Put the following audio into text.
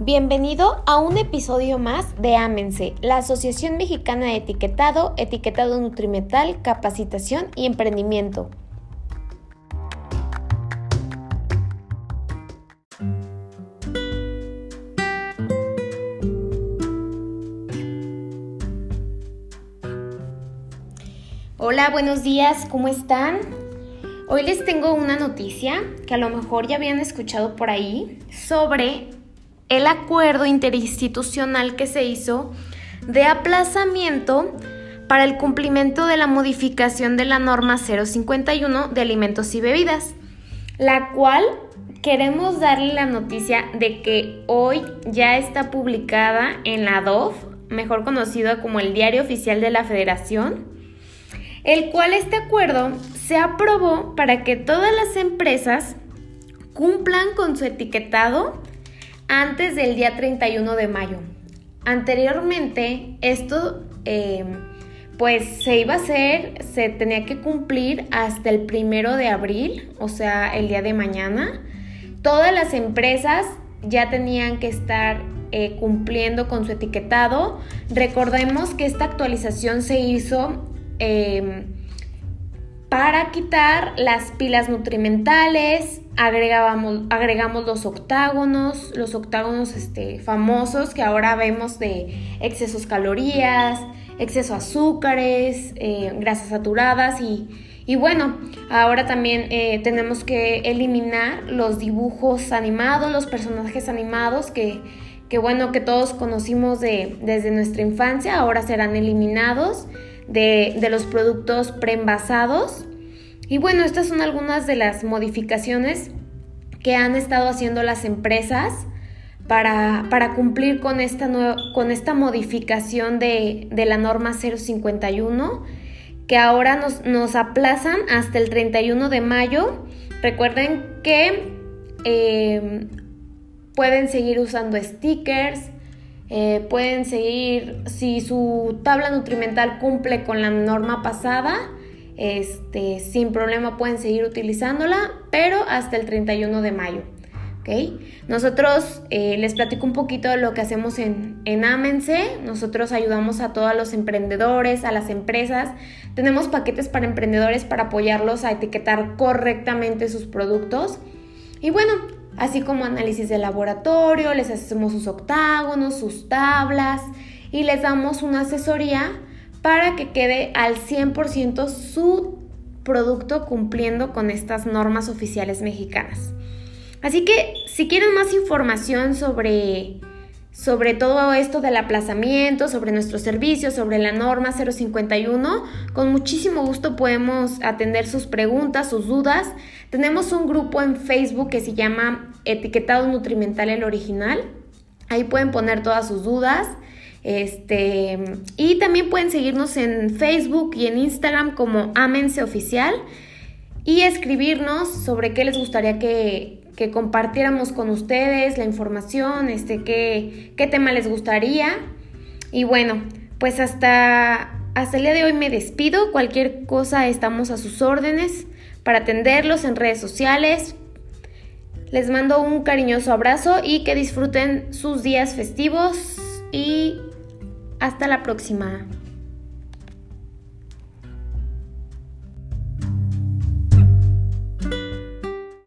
Bienvenido a un episodio más de Ámense, la Asociación Mexicana de Etiquetado, Etiquetado Nutrimental, Capacitación y Emprendimiento. Hola, buenos días, ¿cómo están? Hoy les tengo una noticia que a lo mejor ya habían escuchado por ahí sobre el acuerdo interinstitucional que se hizo de aplazamiento para el cumplimiento de la modificación de la norma 051 de alimentos y bebidas, la cual queremos darle la noticia de que hoy ya está publicada en la DOF, mejor conocida como el Diario Oficial de la Federación, el cual este acuerdo se aprobó para que todas las empresas cumplan con su etiquetado antes del día 31 de mayo. Anteriormente, esto eh, pues se iba a hacer, se tenía que cumplir hasta el primero de abril, o sea, el día de mañana. Todas las empresas ya tenían que estar eh, cumpliendo con su etiquetado. Recordemos que esta actualización se hizo eh, para quitar las pilas nutrimentales, agregamos, agregamos los octágonos, los octágonos este, famosos que ahora vemos de excesos calorías, exceso azúcares, eh, grasas saturadas y, bueno, ahora también eh, tenemos que eliminar los dibujos animados, los personajes animados que, bueno, que todos conocimos de, desde nuestra infancia, ahora serán eliminados de, los productos preenvasados. Y bueno, estas son algunas de las modificaciones que han estado haciendo las empresas para, cumplir con esta, con esta modificación de, la norma 051, que ahora nos, nos, aplazan hasta el 31 de mayo. Recuerden que eh, pueden seguir usando stickers, eh, pueden seguir, si su tabla nutrimental cumple con la norma pasada, este, sin problema pueden seguir utilizándola, pero hasta el 31 de mayo. Nosotros eh, les platico un poquito de lo que hacemos en, en Amense. Nosotros ayudamos a todos los emprendedores, a las empresas. Tenemos paquetes para emprendedores para apoyarlos a etiquetar correctamente sus productos. Y bueno, así como análisis de laboratorio, les hacemos sus octágonos, sus tablas y les damos una asesoría para que quede al 100% su producto cumpliendo con estas normas oficiales mexicanas. Así que si quieren más información sobre sobre todo esto del aplazamiento, sobre nuestros servicios, sobre la norma 051. Con muchísimo gusto podemos atender sus preguntas, sus dudas. Tenemos un grupo en Facebook que se llama Etiquetado Nutrimental el Original. Ahí pueden poner todas sus dudas. Este, y también pueden seguirnos en Facebook y en Instagram como Amense Oficial y escribirnos sobre qué les gustaría que, que compartiéramos con ustedes la información, este, qué, qué tema les gustaría. Y bueno, pues hasta, hasta el día de hoy me despido. Cualquier cosa estamos a sus órdenes para atenderlos en redes sociales. Les mando un cariñoso abrazo y que disfruten sus días festivos y hasta la próxima.